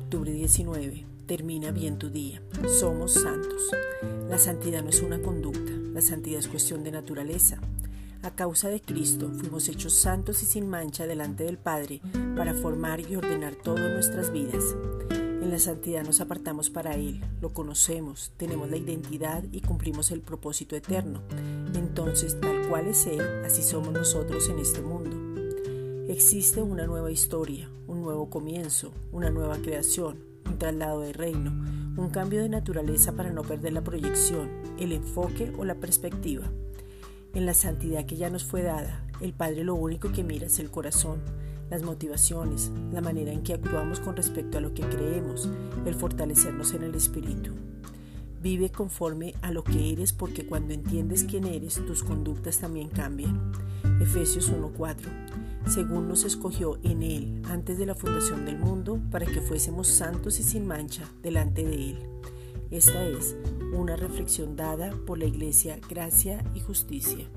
19. Termina bien tu día. Somos santos. La santidad no es una conducta, la santidad es cuestión de naturaleza. A causa de Cristo fuimos hechos santos y sin mancha delante del Padre para formar y ordenar todas nuestras vidas. En la santidad nos apartamos para Él, lo conocemos, tenemos la identidad y cumplimos el propósito eterno. Entonces, tal cual es Él, así somos nosotros en este mundo. Existe una nueva historia, un nuevo comienzo, una nueva creación, un traslado de reino, un cambio de naturaleza para no perder la proyección, el enfoque o la perspectiva. En la santidad que ya nos fue dada, el Padre lo único que mira es el corazón, las motivaciones, la manera en que actuamos con respecto a lo que creemos, el fortalecernos en el Espíritu. Vive conforme a lo que eres porque cuando entiendes quién eres, tus conductas también cambian. Efesios 1:4 según nos escogió en Él antes de la fundación del mundo, para que fuésemos santos y sin mancha delante de Él. Esta es una reflexión dada por la Iglesia Gracia y Justicia.